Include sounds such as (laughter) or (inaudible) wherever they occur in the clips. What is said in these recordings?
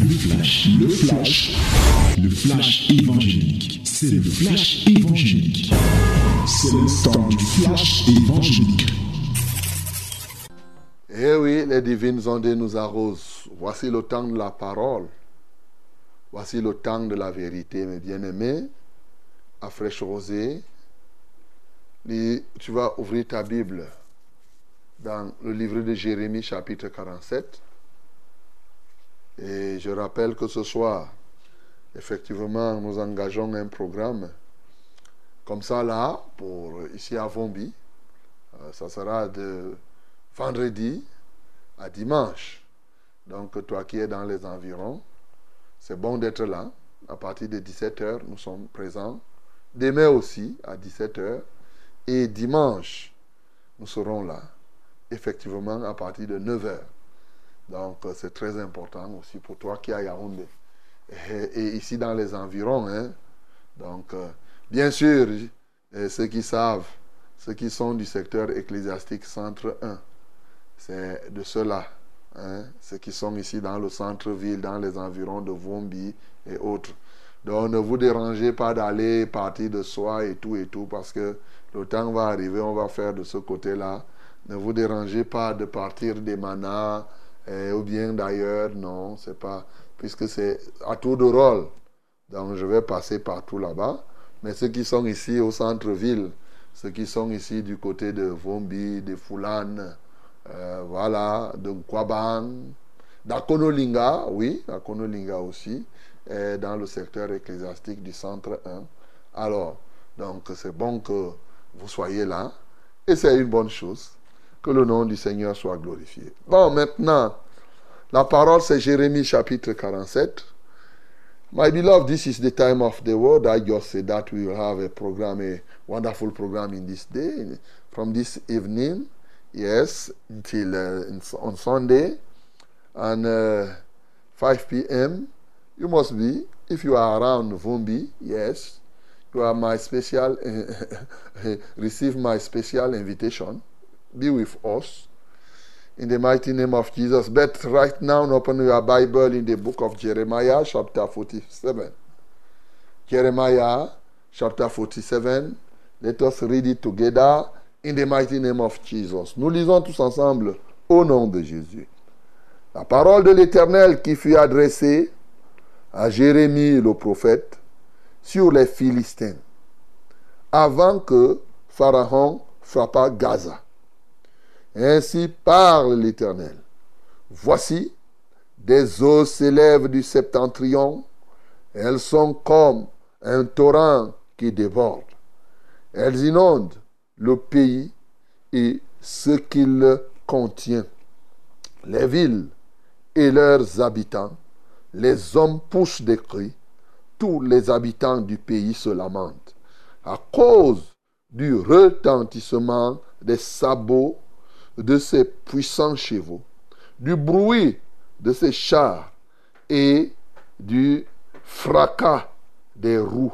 Le flash, le flash, le flash évangélique. C'est le flash évangélique. C'est le temps du flash évangélique. Eh oui, les divines ondes nous arrosent. Voici le temps de la parole. Voici le temps de la vérité, mes bien-aimés. À fraîche rosée, tu vas ouvrir ta Bible dans le livre de Jérémie chapitre 47. Et je rappelle que ce soir, effectivement, nous engageons un programme comme ça là, pour ici à Vombi. Euh, ça sera de vendredi à dimanche. Donc toi qui es dans les environs, c'est bon d'être là. À partir de 17h, nous sommes présents. Demain aussi, à 17h. Et dimanche, nous serons là, effectivement, à partir de 9h. Donc, euh, c'est très important aussi pour toi qui es à Yaoundé. Et, ici, dans les environs. Hein. Donc, euh, bien sûr, ceux qui savent, ceux qui sont du secteur ecclésiastique centre 1, c'est de ceux-là. Hein, ceux qui sont ici dans le centre-ville, dans les environs de Vombi et autres. Donc ne vous dérangez pas d'aller partir de soi et tout et tout parce que le temps va arriver, on va faire de ce côté-là. Ne vous dérangez pas de partir des manas eh, ou bien d'ailleurs, non, c'est pas, puisque c'est à tour de rôle. Donc je vais passer partout là-bas. Mais ceux qui sont ici au centre-ville, ceux qui sont ici du côté de Vombi, de Foulane, euh, voilà, de Kwabang, d'Akonolinga, oui, Akonolinga aussi, dans le secteur ecclésiastique du centre 1. Alors, donc c'est bon que vous soyez là, et c'est une bonne chose. Que le nom du Seigneur soit glorifié. Bon, maintenant, la parole c'est Jérémie chapitre 47. My beloved, this is the time of the word. I just said that we will have a program, a wonderful program in this day, from this evening, yes, until uh, on Sunday, and uh, 5 p.m. You must be, if you are around Vumbi, yes, you are my special, (laughs) receive my special invitation. Be with us in the mighty name of Jesus. But right now, open your Bible in the book of Jeremiah, chapter 47. Jeremiah, chapter 47. Let us read it together in the mighty name of Jesus. Nous lisons tous ensemble au nom de Jésus. La parole de l'Éternel qui fut adressée à Jérémie le prophète sur les Philistins avant que Pharaon frappât Gaza. Ainsi parle l'Éternel. Voici, des eaux s'élèvent du septentrion. Elles sont comme un torrent qui déborde. Elles inondent le pays et ce qu'il contient, les villes et leurs habitants les hommes poussent des cris, tous les habitants du pays se lamentent à cause du retentissement des sabots de ces puissants chevaux, du bruit de ces chars et du fracas des roues.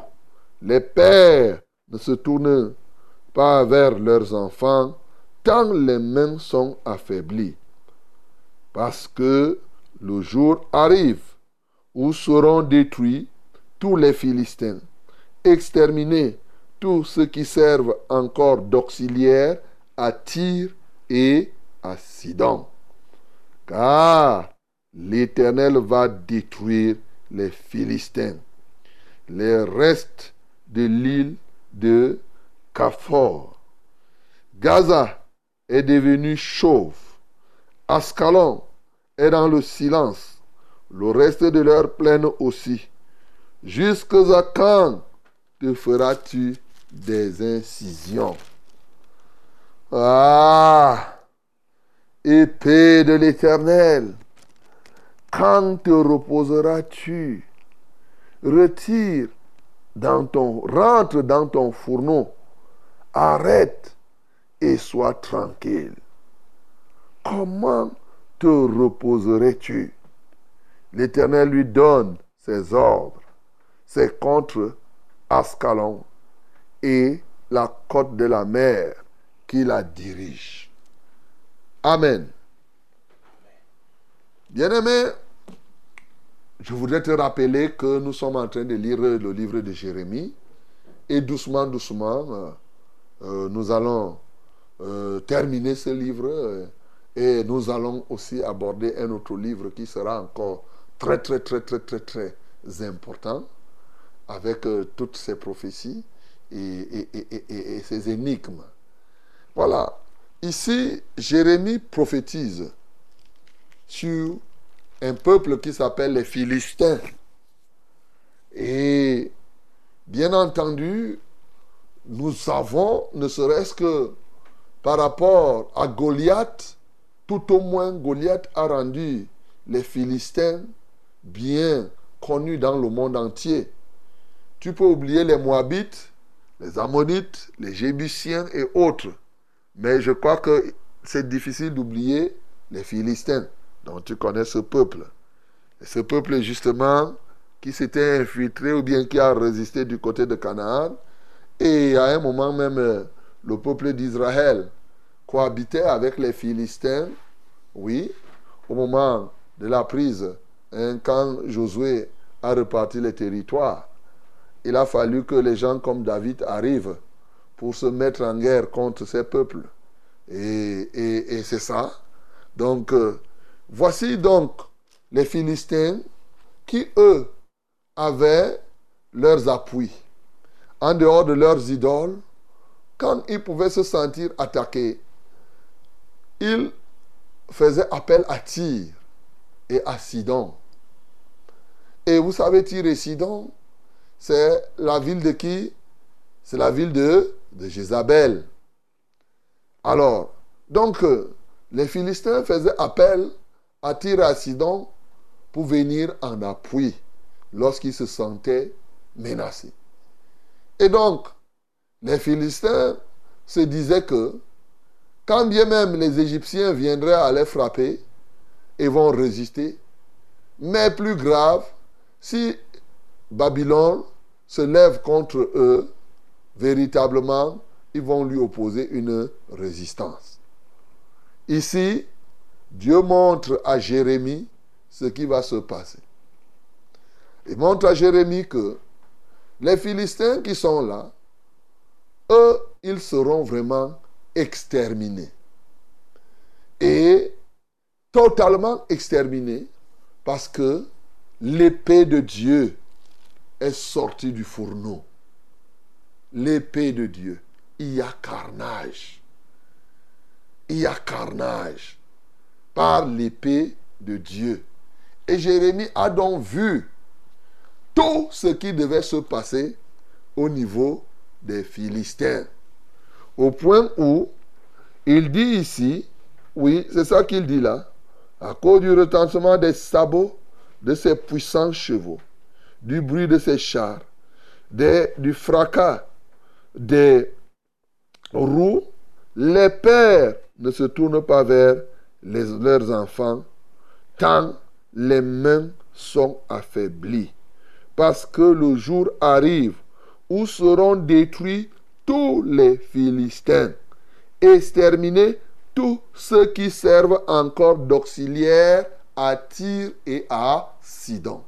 Les pères ne se tournent pas vers leurs enfants tant les mains sont affaiblies. Parce que le jour arrive où seront détruits tous les Philistins, exterminés tous ceux qui servent encore d'auxiliaires à Tyr et à Sidon. Car l'Éternel va détruire les Philistins, les restes de l'île de Caphor. Gaza est devenu chauve. Ascalon est dans le silence le reste de leur plaine aussi. Jusqu'à quand te feras-tu des incisions Ah Épée de l'Éternel, quand te reposeras-tu? Retire dans ton, rentre dans ton fourneau, arrête et sois tranquille. Comment te reposerais-tu? L'Éternel lui donne ses ordres. C'est contre Ascalon et la côte de la mer la dirige. Amen. Bien-aimé, je voudrais te rappeler que nous sommes en train de lire le livre de Jérémie. Et doucement, doucement, euh, euh, nous allons euh, terminer ce livre et nous allons aussi aborder un autre livre qui sera encore très, très, très, très, très, très important avec toutes ces prophéties et, et, ces énigmes. Voilà. Ici, Jérémie prophétise sur un peuple qui s'appelle les Philistins. Et bien entendu, nous savons, ne serait-ce que par rapport à Goliath, tout au moins Goliath a rendu les Philistins bien connus dans le monde entier. Tu peux oublier les Moabites, les Ammonites, les Jébusiens et autres. Mais je crois que c'est difficile d'oublier les Philistins. Donc tu connais ce peuple. Ce peuple, justement, qui s'était infiltré ou bien qui a résisté du côté de Canaan. Et à un moment même, euh, le peuple d'Israël cohabitait avec les Philistins. Oui, au moment de la prise, hein, quand Josué a reparti les territoires, il a fallu que les gens comme David arrivent pour se mettre en guerre contre ces peuples. Et, c'est ça. Donc, euh, Voici donc les Philistins qui, eux, avaient leurs appuis. En dehors de leurs idoles, quand ils pouvaient se sentir attaqués, ils faisaient appel à Tyr et à Sidon. Et vous savez, Tyr et Sidon, c'est la ville de qui? C'est la ville de, de Jézabel. Alors, donc, les Philistins faisaient appel à Sidon pour venir en appui lorsqu'il se sentait menacé. Et donc, les Philistins se disaient que quand bien même les Égyptiens viendraient à les frapper, ils vont résister. Mais plus grave, si Babylone se lève contre eux, véritablement, ils vont lui opposer une résistance. Ici, Dieu montre à Jérémie ce qui va se passer. Il montre à Jérémie que les Philistins qui sont là, eux, ils seront vraiment exterminés. Et totalement exterminés parce que l'épée de Dieu est sortie du fourneau. L'épée de Dieu. Il y a carnage. Il y a carnage par l'épée de Dieu. Et Jérémie a donc vu tout ce qui devait se passer au niveau des Philistins. Au point où il dit ici, oui, c'est ça qu'il dit là, à cause du retentissement des sabots de ses puissants chevaux, du bruit de ses chars, du fracas des roues, les pères ne se tournent pas vers leurs enfants, tant les mains sont affaiblies. Parce que le jour arrive où seront détruits tous les Philistins, exterminés tous ceux qui servent encore d'auxiliaires à Tyr et à Sidon.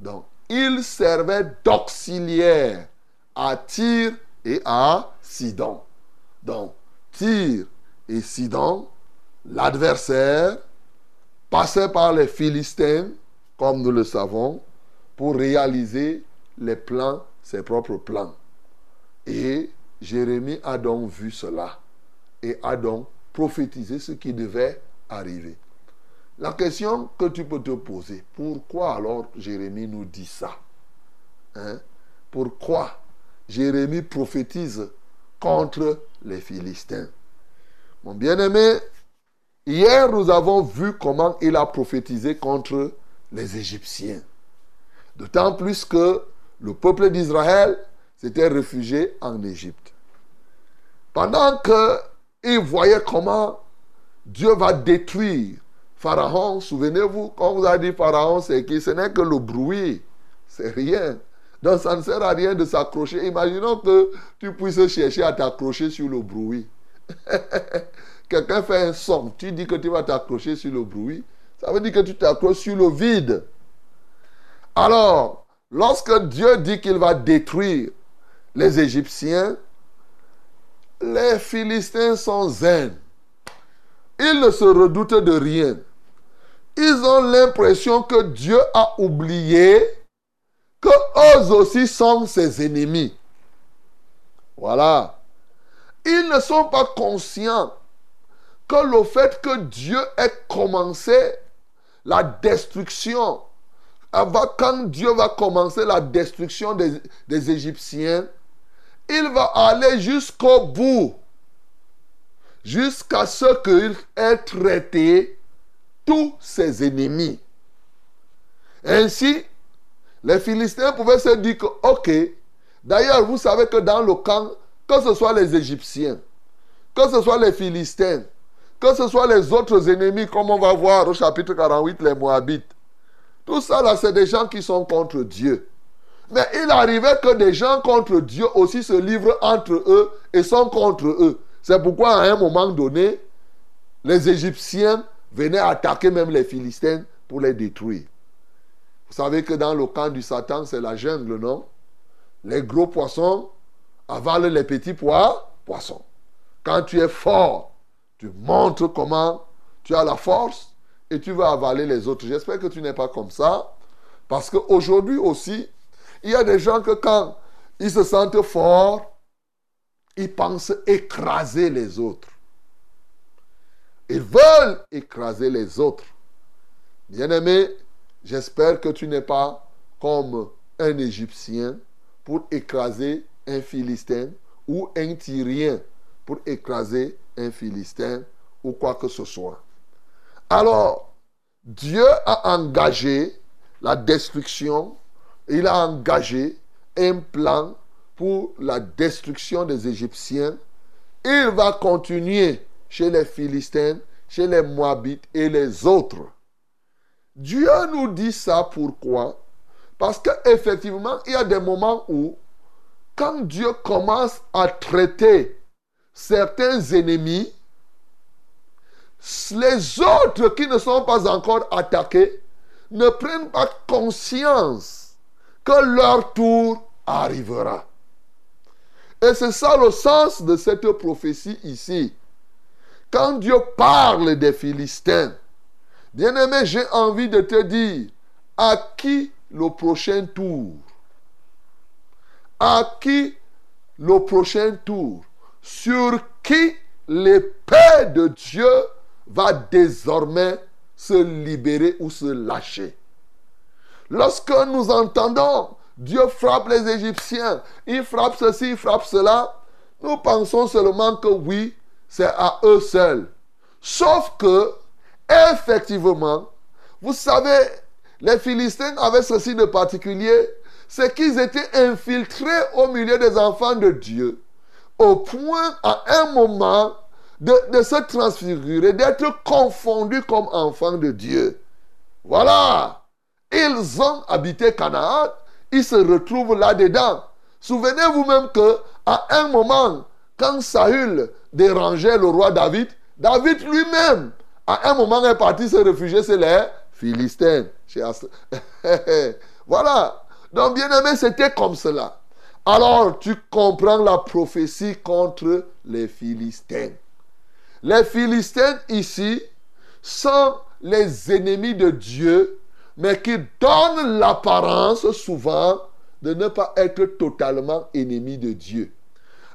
Donc, ils servaient d'auxiliaires à Tyr et à Sidon. Donc, Tyr et Sidon L'adversaire passait par les Philistins, comme nous le savons, pour réaliser les plans, ses propres plans. Et Jérémie a donc vu cela et a donc prophétisé ce qui devait arriver. La question que tu peux te poser, pourquoi alors Jérémie nous dit ça hein? Pourquoi Jérémie prophétise contre les Philistins Mon bien-aimé, Hier, nous avons vu comment il a prophétisé contre les Égyptiens. D'autant plus que le peuple d'Israël s'était réfugié en Égypte. Pendant qu'il voyait comment Dieu va détruire Pharaon, souvenez-vous, quand vous a dit Pharaon, c'est qui? Ce n'est que le bruit, c'est rien. Donc ça ne sert à rien de s'accrocher. Imaginons que tu puisses chercher à t'accrocher sur le bruit. (laughs) Quelqu'un fait un son, tu dis que tu vas t'accrocher sur le bruit. Ça veut dire que tu t'accroches sur le vide. Alors, lorsque Dieu dit qu'il va détruire les Égyptiens, les Philistins sont zen. Ils ne se redoutent de rien. Ils ont l'impression que Dieu a oublié que eux aussi sont ses ennemis. Voilà. Ils ne sont pas conscients que le fait que Dieu ait commencé la destruction, quand Dieu va commencer la destruction des, des Égyptiens, il va aller jusqu'au bout, jusqu'à ce qu'il ait traité tous ses ennemis. Ainsi, les Philistins pouvaient se dire que, ok, d'ailleurs, vous savez que dans le camp, que ce soit les Égyptiens, que ce soit les Philistins, que ce soit les autres ennemis, comme on va voir au chapitre 48, les Moabites, tout ça là, c'est des gens qui sont contre Dieu. Mais il arrivait que des gens contre Dieu aussi se livrent entre eux et sont contre eux. C'est pourquoi à un moment donné, les Égyptiens venaient attaquer même les Philistins pour les détruire. Vous savez que dans le camp du Satan, c'est la jungle, non? Les gros poissons avalent les petits poissons. Quand tu es fort, tu montres comment tu as la force et tu vas avaler les autres. J'espère que tu n'es pas comme ça. Parce qu'aujourd'hui aussi, il y a des gens que quand ils se sentent forts, ils pensent écraser les autres. Ils veulent écraser les autres. Bien-aimé, j'espère que tu n'es pas comme un Égyptien pour écraser un Philistin ou un Tyrien pour écraser un Philistin ou quoi que ce soit. Alors, Dieu a engagé la destruction, il a engagé un plan pour la destruction des Égyptiens. Il va continuer chez les Philistins, chez les Moabites et les autres. Dieu nous dit ça pourquoi? Parce qu'effectivement, il y a des moments où, quand Dieu commence à traiter certains ennemis, les autres qui ne sont pas encore attaqués ne prennent pas conscience que leur tour arrivera. Et c'est ça le sens de cette prophétie ici. Quand Dieu parle des Philistins, bien-aimé, j'ai envie de te dire, à qui le prochain tour? À qui le prochain tour? Sur qui l'épée de Dieu va désormais se libérer ou se lâcher? Lorsque nous entendons Dieu frappe les Égyptiens, il frappe ceci, il frappe cela, nous pensons seulement que oui, c'est à eux seuls. Sauf que, effectivement, vous savez, les Philistins avaient ceci de particulier, c'est qu'ils étaient infiltrés au milieu des enfants de Dieu, au point à un moment de, se transfigurer, d'être confondus comme enfants de Dieu. Voilà. Ils ont habité Canaan, ils se retrouvent là-dedans. Souvenez-vous même que à un moment, quand Saül dérangeait le roi David, David lui-même, à un moment, est parti se réfugier chez les (laughs) Philistins. voilà. Donc, bien aimé, c'était comme cela. Alors, tu comprends la prophétie contre les Philistins. Les Philistins ici sont les ennemis de Dieu, mais qui donnent l'apparence souvent de ne pas être totalement ennemis de Dieu.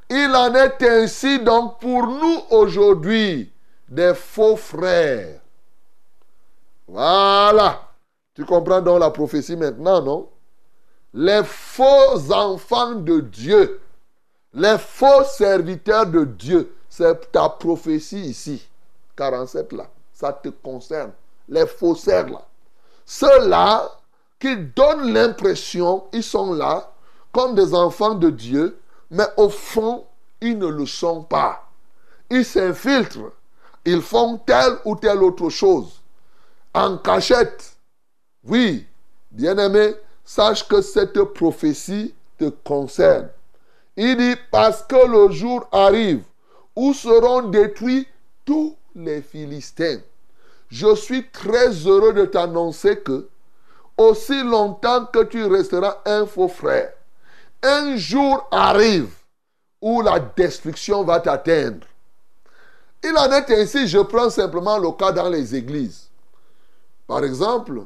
Il en est ainsi donc pour nous aujourd'hui des faux frères. Voilà. Tu comprends donc la prophétie maintenant, non? Les faux enfants de Dieu, les faux serviteurs de Dieu, c'est ta prophétie ici, 47 là. Ça te concerne. Les faussaires là. Ceux-là qui donnent l'impression, ils sont là comme des enfants de Dieu, mais au fond, ils ne le sont pas. Ils s'infiltrent. Ils font telle ou telle autre chose. En cachette. Oui, bien-aimé, sache que cette prophétie te concerne. Il dit, parce que le jour arrive où seront détruits tous les Philistins. Je suis très heureux de t'annoncer que aussi longtemps que tu resteras un faux frère. Un jour arrive où la destruction va t'atteindre. Il en est ainsi, je prends simplement le cas dans les églises. Par exemple,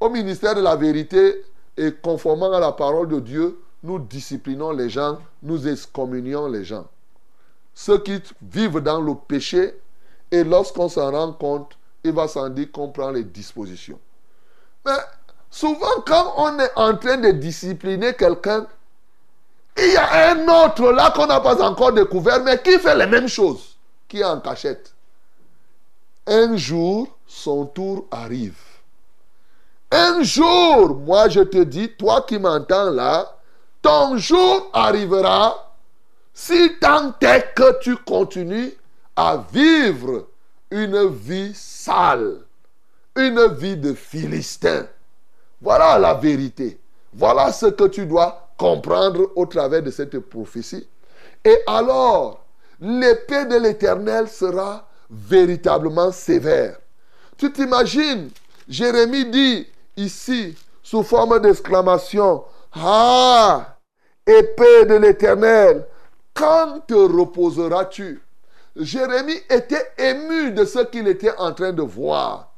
au ministère de la vérité et conformément à la parole de Dieu, nous disciplinons les gens, nous excommunions les gens. Ceux qui vivent dans le péché, et lorsqu'on s'en rend compte, il va s'en dire qu'on prend les dispositions. Mais souvent, quand on est en train de discipliner quelqu'un, il y a un autre là qu'on n'a pas encore découvert, mais qui fait les mêmes choses, en cachette. Un jour, son tour arrive. Un jour, moi je te dis, toi qui m'entends là, ton jour arrivera si tant est que tu continues à vivre une vie sale, une vie de Philistin. Voilà la vérité. Voilà ce que tu dois comprendre au travers de cette prophétie. Et alors, l'épée de l'Éternel sera véritablement sévère. Tu t'imagines, Jérémie dit ici, sous forme d'exclamation, Ah, épée de l'Éternel, quand te reposeras-tu? Jérémie était ému de ce qu'il était en train de voir.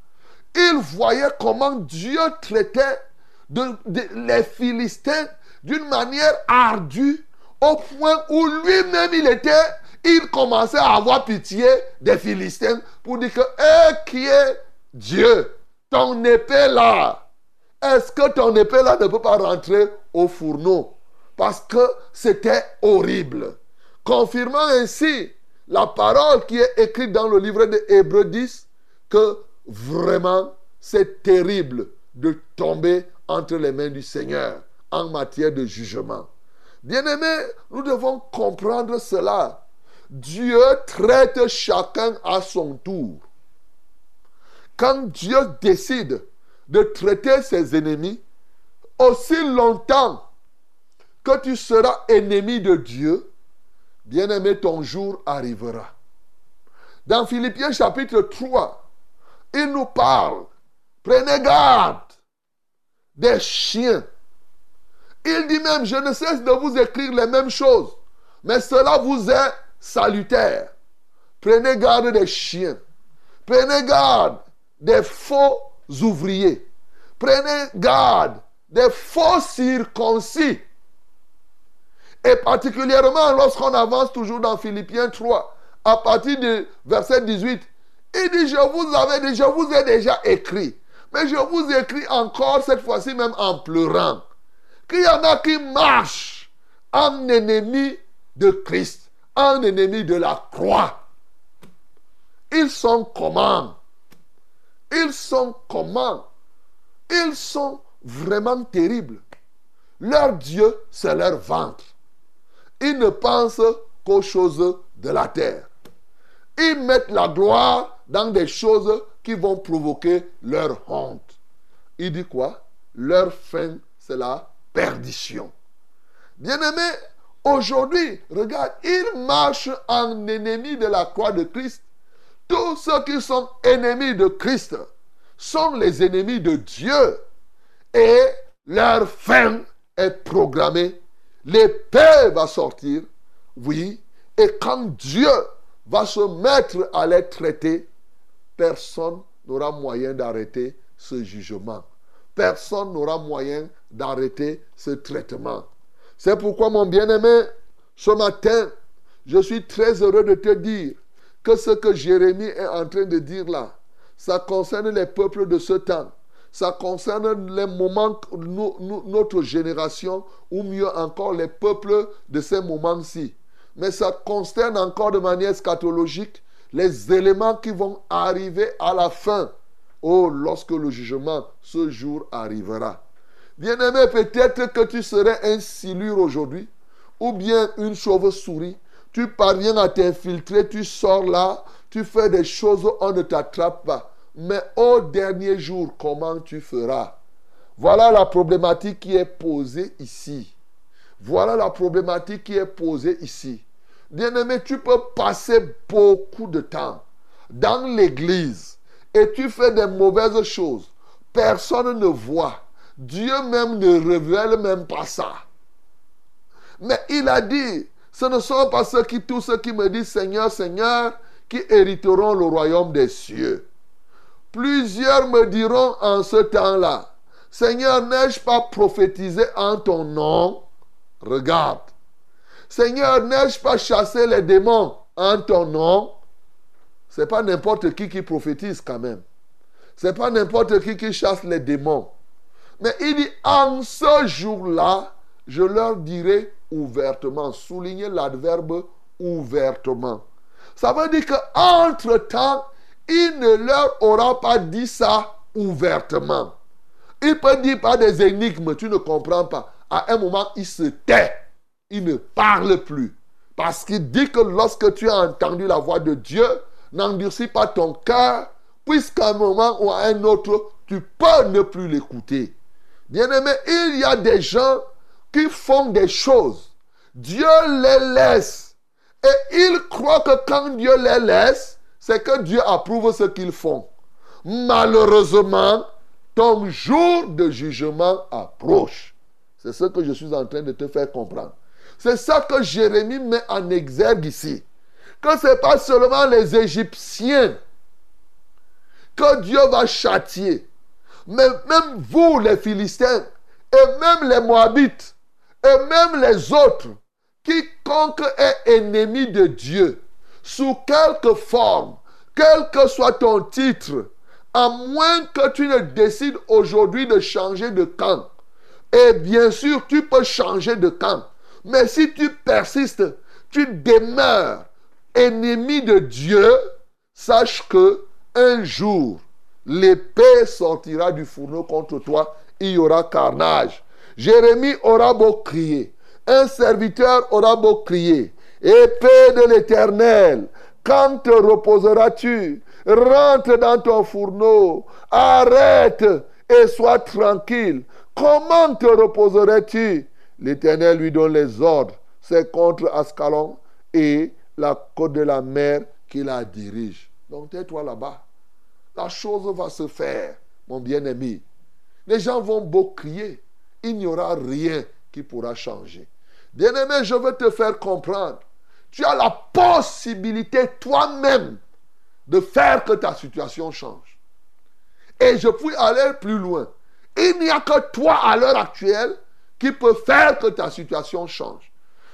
Il voyait comment Dieu traitait les Philistins d'une manière ardue au point où lui-même il était, il commençait à avoir pitié des Philistins pour dire que, eh, qui est Dieu? Ton épée là, est-ce que ton épée là ne peut pas rentrer au fourneau? Parce que c'était horrible confirmant ainsi la parole qui est écrite dans le livre de Hébreux 10, que vraiment c'est terrible de tomber entre les mains du Seigneur en matière de jugement. Bien-aimés, nous devons comprendre cela. Dieu traite chacun à son tour. Quand Dieu décide de traiter ses ennemis, aussi longtemps que tu seras ennemi de Dieu, Bien-aimé, ton jour arrivera. Dans Philippiens chapitre 3, il nous parle, prenez garde des chiens. Il dit même, je ne cesse de vous écrire les mêmes choses, mais cela vous est salutaire. Prenez garde des chiens. Prenez garde des faux ouvriers. Prenez garde des faux circoncis et particulièrement lorsqu'on avance toujours dans Philippiens 3, à partir du verset 18, il dit, je vous, avais, je vous ai déjà écrit. Mais je vous écris encore, cette fois-ci même en pleurant, qu'il y en a qui marchent en ennemi de Christ, en ennemi de la croix. Ils sont comment? Ils sont comment? Ils sont vraiment terribles. Leur Dieu, c'est leur ventre. Ils ne pensent qu'aux choses de la terre. Ils mettent la gloire dans des choses qui vont provoquer leur honte. Il dit quoi? Leur fin, c'est la perdition. Bien-aimés, aujourd'hui, regarde, ils marchent en ennemis de la croix de Christ. Tous ceux qui sont ennemis de Christ sont les ennemis de Dieu. Et leur fin est programmée L'épée va sortir, oui, et quand Dieu va se mettre à les traiter, personne n'aura moyen d'arrêter ce jugement. Personne n'aura moyen d'arrêter ce traitement. C'est pourquoi, mon bien-aimé, ce matin, je suis très heureux de te dire que ce que Jérémie est en train de dire là, ça concerne les peuples de ce temps ça concerne les moments, notre génération, ou mieux encore les peuples de ces moments-ci. Mais ça concerne encore de manière scatologique les éléments qui vont arriver à la fin. Oh, lorsque le jugement, ce jour arrivera. Bien-aimé, peut-être que tu serais un silure aujourd'hui, ou bien une chauve-souris. Tu parviens à t'infiltrer, tu sors là, tu fais des choses, on ne t'attrape pas. Mais au dernier jour, comment tu feras? Voilà la problématique qui est posée ici. Voilà la problématique qui est posée ici. Bien-aimé, tu peux passer beaucoup de temps dans l'église et tu fais des mauvaises choses. Personne ne voit. Dieu même ne révèle même pas ça. Mais il a dit, ce ne sont pas ceux qui, tous ceux qui me disent Seigneur, Seigneur, qui hériteront le royaume des cieux. Plusieurs me diront en ce temps-là, Seigneur, n'ai-je pas prophétisé en ton nom? Regarde. Seigneur, n'ai-je pas chassé les démons en ton nom? Ce n'est pas n'importe qui qui prophétise quand même. Ce n'est pas n'importe qui qui chasse les démons. Mais il dit, en ce jour-là, je leur dirai ouvertement. Soulignez l'adverbe ouvertement. Ça veut dire qu'entre-temps, il ne leur aura pas dit ça ouvertement. Il peut dire pas des énigmes, tu ne comprends pas. À un moment, il se tait. Il ne parle plus. Parce qu'il dit que lorsque tu as entendu la voix de Dieu, n'endurcis pas ton cœur, puisqu'à un moment ou à un autre, tu peux ne plus l'écouter. Bien-aimé, il y a des gens qui font des choses. Dieu les laisse. Et ils croient que quand Dieu les laisse, c'est que Dieu approuve ce qu'ils font. Malheureusement, ton jour de jugement approche. C'est ce que je suis en train de te faire comprendre. C'est ça que Jérémie met en exergue ici. Que ce n'est pas seulement les Égyptiens que Dieu va châtier. Mais même vous, les Philistins, et même les Moabites, et même les autres, quiconque est ennemi de Dieu, sous quelque forme, quel que soit ton titre, à moins que tu ne décides aujourd'hui de changer de camp. Et bien sûr, tu peux changer de camp. Mais si tu persistes, tu demeures ennemi de Dieu, sache que un jour, l'épée sortira du fourneau contre toi, il y aura carnage. Jérémie aura beau crier, un serviteur aura beau crier, épée de l'Éternel, quand te reposeras-tu? Rentre dans ton fourneau, arrête et sois tranquille. Comment te reposerais-tu? L'Éternel lui donne les ordres. C'est contre Ascalon et la côte de la mer qui la dirige. Donc tais-toi là-bas. La chose va se faire, mon bien-aimé. Les gens vont beau crier. Il n'y aura rien qui pourra changer. Bien-aimé, je veux te faire comprendre. Tu as la possibilité toi-même de faire que ta situation change. Et je puis aller plus loin. Il n'y a que toi à l'heure actuelle qui peut faire que ta situation change.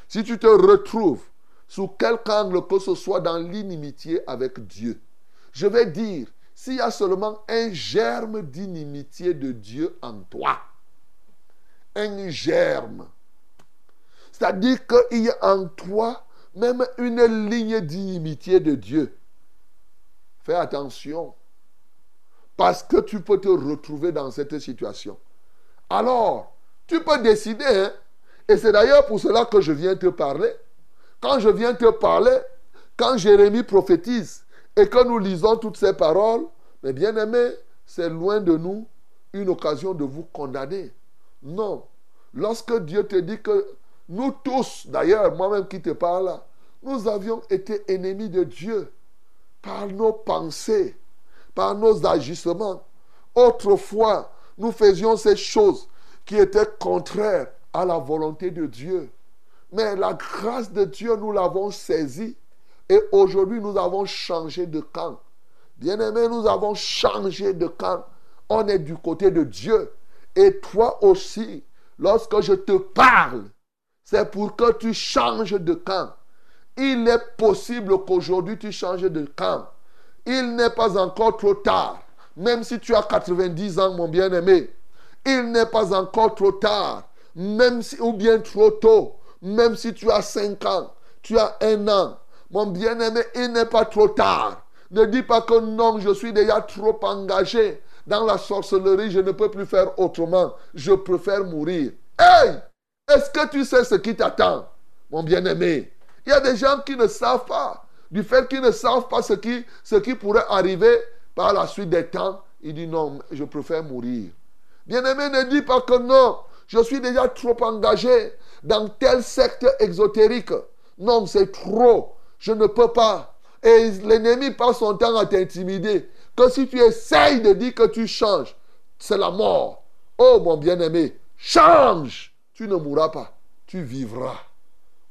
Si tu te retrouves sous quelque angle que ce soit dans l'inimitié avec Dieu, je vais dire, s'il y a seulement un germe d'inimitié de Dieu en toi, un germe, c'est-à-dire qu'il y a en toi même une ligne d'inimitié de Dieu. Fais attention. Parce que tu peux te retrouver dans cette situation. Alors, tu peux décider, hein, et c'est d'ailleurs pour cela que je viens te parler. Quand je viens te parler, quand Jérémie prophétise et que nous lisons toutes ces paroles, mais bien aimé, c'est loin de nous une occasion de vous condamner. Non. Lorsque Dieu te dit que nous tous, d'ailleurs, moi-même qui te parle, nous avions été ennemis de Dieu par nos pensées, par nos agissements. Autrefois, nous faisions ces choses qui étaient contraires à la volonté de Dieu. Mais la grâce de Dieu, nous l'avons saisie. Et aujourd'hui, nous avons changé de camp. Bien-aimés, nous avons changé de camp. On est du côté de Dieu. Et toi aussi, lorsque je te parle, c'est pour que tu changes de camp. Il est possible qu'aujourd'hui tu changes de camp. Il n'est pas encore trop tard. Même si tu as 90 ans, mon bien-aimé. Il n'est pas encore trop tard. Même si, ou bien trop tôt. Même si tu as 5 ans, tu as un an. Mon bien-aimé, il n'est pas trop tard. Ne dis pas que non, je suis déjà trop engagé dans la sorcellerie, je ne peux plus faire autrement. Je préfère mourir. Hey! Est-ce que tu sais ce qui t'attend, mon bien-aimé? Il y a des gens qui ne savent pas. Du fait qu'ils ne savent pas ce qui, pourrait arriver par la suite des temps, il dit non, je préfère mourir. Bien-aimé, ne dis pas que non, je suis déjà trop engagé dans tel secte exotérique. Non, c'est trop. Je ne peux pas. Et l'ennemi passe son temps à t'intimider. Que si tu essayes de dire que tu changes, c'est la mort. Oh mon bien-aimé, change. Tu ne mourras pas, tu vivras.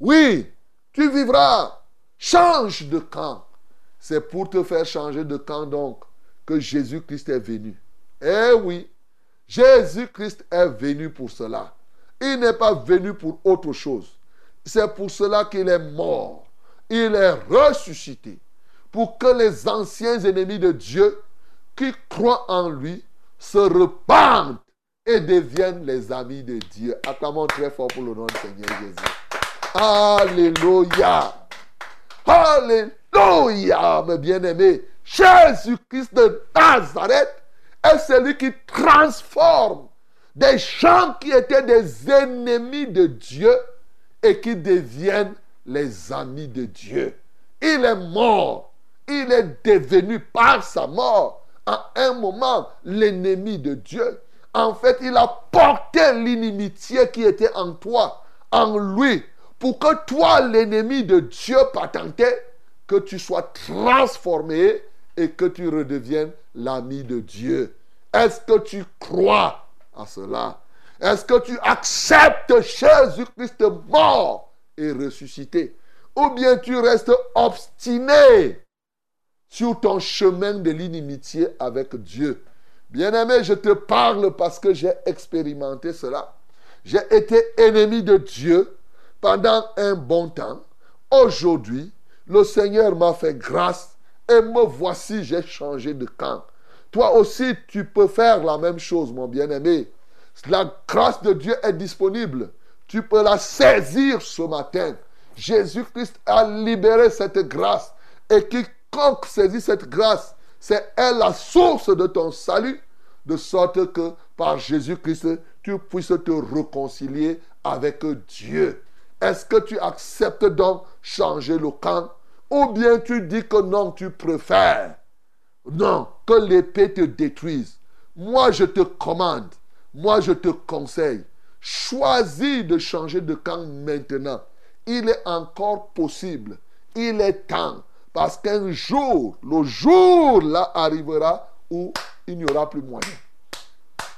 Oui, tu vivras. Change de camp. C'est pour te faire changer de camp donc que Jésus-Christ est venu. Eh oui, Jésus-Christ est venu pour cela. Il n'est pas venu pour autre chose. C'est pour cela qu'il est mort. Il est ressuscité. Pour que les anciens ennemis de Dieu qui croient en lui se repentent et deviennent les amis de Dieu. Acclamons très fort pour le nom du Seigneur Jésus. Alléluia. Alléluia, mes bien-aimés. Jésus-Christ de Nazareth est celui qui transforme des gens qui étaient des ennemis de Dieu et qui deviennent les amis de Dieu. Il est mort. Il est devenu par sa mort à un moment l'ennemi de Dieu. En fait, il a porté l'inimitié qui était en toi, en lui, pour que toi, l'ennemi de Dieu patenté, que tu sois transformé et que tu redeviennes l'ami de Dieu. Est-ce que tu crois à cela? Est-ce que tu acceptes Jésus-Christ mort? Et ressuscité Ou bien tu restes obstiné sur ton chemin de l'inimitié avec Dieu Bien-aimé, je te parle parce que j'ai expérimenté cela. J'ai été ennemi de Dieu pendant un bon temps. Aujourd'hui, le Seigneur m'a fait grâce et me voici, j'ai changé de camp. Toi aussi, tu peux faire la même chose, mon bien-aimé. La grâce de Dieu est disponible. Tu peux la saisir ce matin. Jésus-Christ a libéré cette grâce. Et quiconque saisit cette grâce, c'est elle la source de ton salut, de sorte que par Jésus-Christ, tu puisses te réconcilier avec Dieu. Est-ce que tu acceptes donc changer le camp? Ou bien tu dis que non, tu préfères? Non, que l'épée te détruise. Moi, je te commande, moi, je te conseille, choisis de changer de camp maintenant. Il est encore possible. Il est temps. Parce qu'un jour, le jour là arrivera où il n'y aura plus moyen.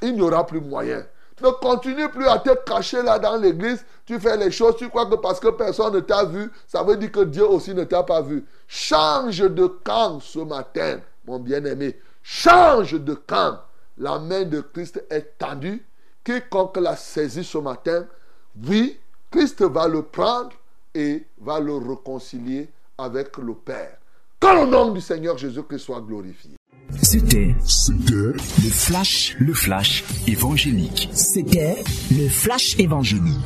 Il n'y aura plus moyen. Ne continue plus à te cacher là dans l'église. Tu fais les choses, tu crois que parce que personne ne t'a vu, ça veut dire que Dieu aussi ne t'a pas vu. Change de camp ce matin, mon bien-aimé. Change de camp. La main de Christ est tendue. Quiconque l'a saisi ce matin, oui, Christ va le prendre et va le réconcilier avec le Père. Que le nom du Seigneur Jésus-Christ soit glorifié. C'était le flash, le flash évangélique. C'était le flash évangélique.